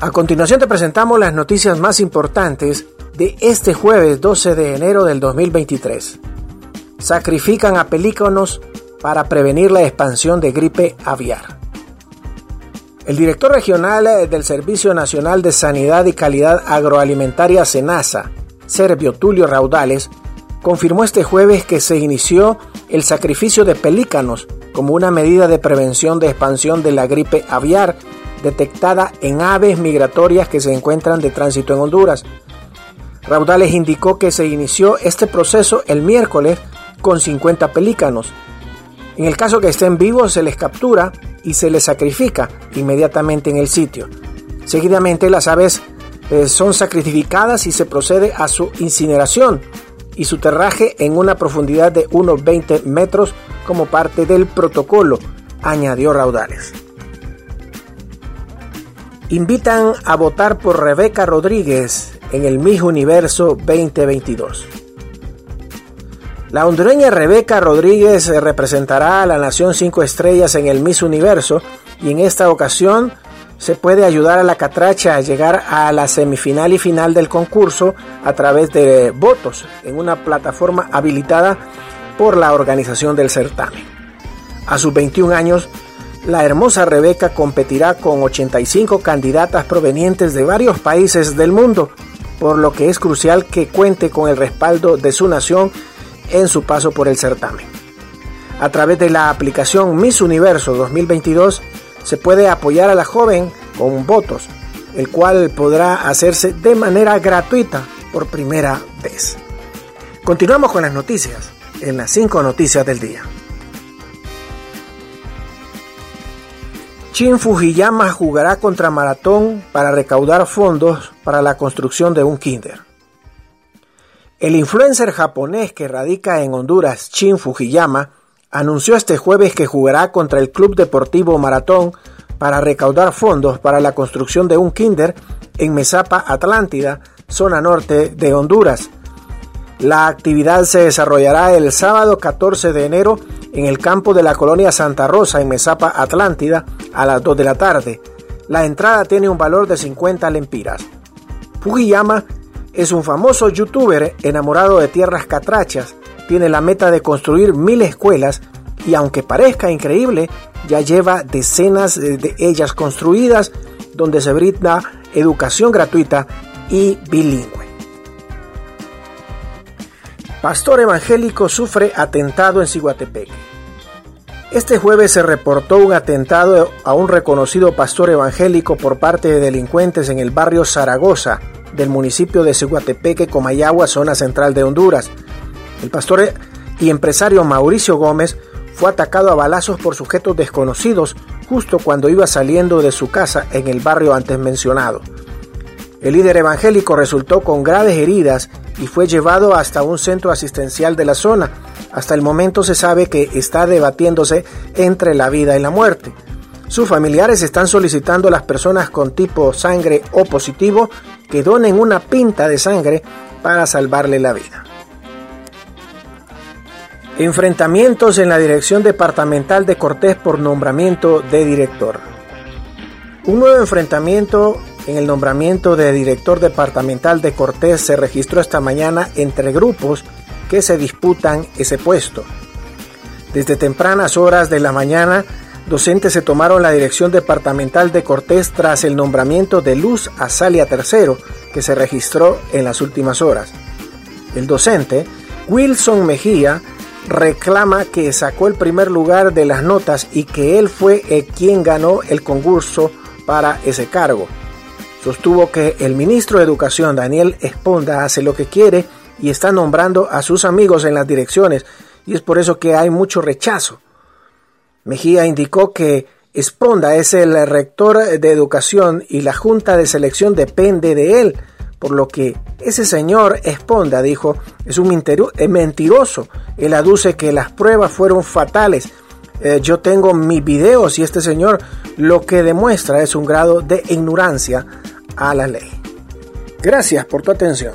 A continuación te presentamos las noticias más importantes de este jueves 12 de enero del 2023. Sacrifican a pelícanos para prevenir la expansión de gripe aviar. El director regional del Servicio Nacional de Sanidad y Calidad Agroalimentaria SENASA, Servio Tulio Raudales, confirmó este jueves que se inició el sacrificio de pelícanos como una medida de prevención de expansión de la gripe aviar detectada en aves migratorias que se encuentran de tránsito en Honduras. Raudales indicó que se inició este proceso el miércoles con 50 pelícanos. En el caso que estén vivos se les captura y se les sacrifica inmediatamente en el sitio. Seguidamente las aves eh, son sacrificadas y se procede a su incineración y su terraje en una profundidad de unos 20 metros como parte del protocolo, añadió Raudales. Invitan a votar por Rebeca Rodríguez en el Miss Universo 2022. La hondureña Rebeca Rodríguez representará a la Nación 5 Estrellas en el Miss Universo y en esta ocasión se puede ayudar a la catracha a llegar a la semifinal y final del concurso a través de votos en una plataforma habilitada por la organización del certamen. A sus 21 años, la hermosa Rebeca competirá con 85 candidatas provenientes de varios países del mundo, por lo que es crucial que cuente con el respaldo de su nación en su paso por el certamen. A través de la aplicación Miss Universo 2022, se puede apoyar a la joven con votos, el cual podrá hacerse de manera gratuita por primera vez. Continuamos con las noticias en las 5 noticias del día. Shin Fujiyama jugará contra Maratón para recaudar fondos para la construcción de un kinder. El influencer japonés que radica en Honduras, Shin Fujiyama, anunció este jueves que jugará contra el Club Deportivo Maratón para recaudar fondos para la construcción de un kinder en Mesapa, Atlántida, zona norte de Honduras. La actividad se desarrollará el sábado 14 de enero en el campo de la colonia Santa Rosa en Mesapa, Atlántida, a las 2 de la tarde. La entrada tiene un valor de 50 lempiras. Fujiyama es un famoso youtuber enamorado de tierras catrachas tiene la meta de construir mil escuelas y aunque parezca increíble, ya lleva decenas de ellas construidas donde se brinda educación gratuita y bilingüe. Pastor evangélico sufre atentado en Ciguatepec. Este jueves se reportó un atentado a un reconocido pastor evangélico por parte de delincuentes en el barrio Zaragoza del municipio de Ciguatepeque, Comayagua, zona central de Honduras. El pastor y empresario Mauricio Gómez fue atacado a balazos por sujetos desconocidos justo cuando iba saliendo de su casa en el barrio antes mencionado. El líder evangélico resultó con graves heridas y fue llevado hasta un centro asistencial de la zona. Hasta el momento se sabe que está debatiéndose entre la vida y la muerte. Sus familiares están solicitando a las personas con tipo sangre O positivo que donen una pinta de sangre para salvarle la vida. Enfrentamientos en la Dirección Departamental de Cortés por nombramiento de director. Un nuevo enfrentamiento en el nombramiento de director departamental de Cortés se registró esta mañana entre grupos que se disputan ese puesto. Desde tempranas horas de la mañana, docentes se tomaron la dirección departamental de Cortés tras el nombramiento de Luz Azalia III, que se registró en las últimas horas. El docente, Wilson Mejía, reclama que sacó el primer lugar de las notas y que él fue el quien ganó el concurso para ese cargo. Sostuvo que el ministro de Educación, Daniel Esponda, hace lo que quiere y está nombrando a sus amigos en las direcciones y es por eso que hay mucho rechazo. Mejía indicó que Esponda es el rector de educación y la junta de selección depende de él, por lo que ese señor Esponda dijo es un mentiroso. Él aduce que las pruebas fueron fatales. Eh, yo tengo mis videos y este señor lo que demuestra es un grado de ignorancia a la ley. Gracias por tu atención.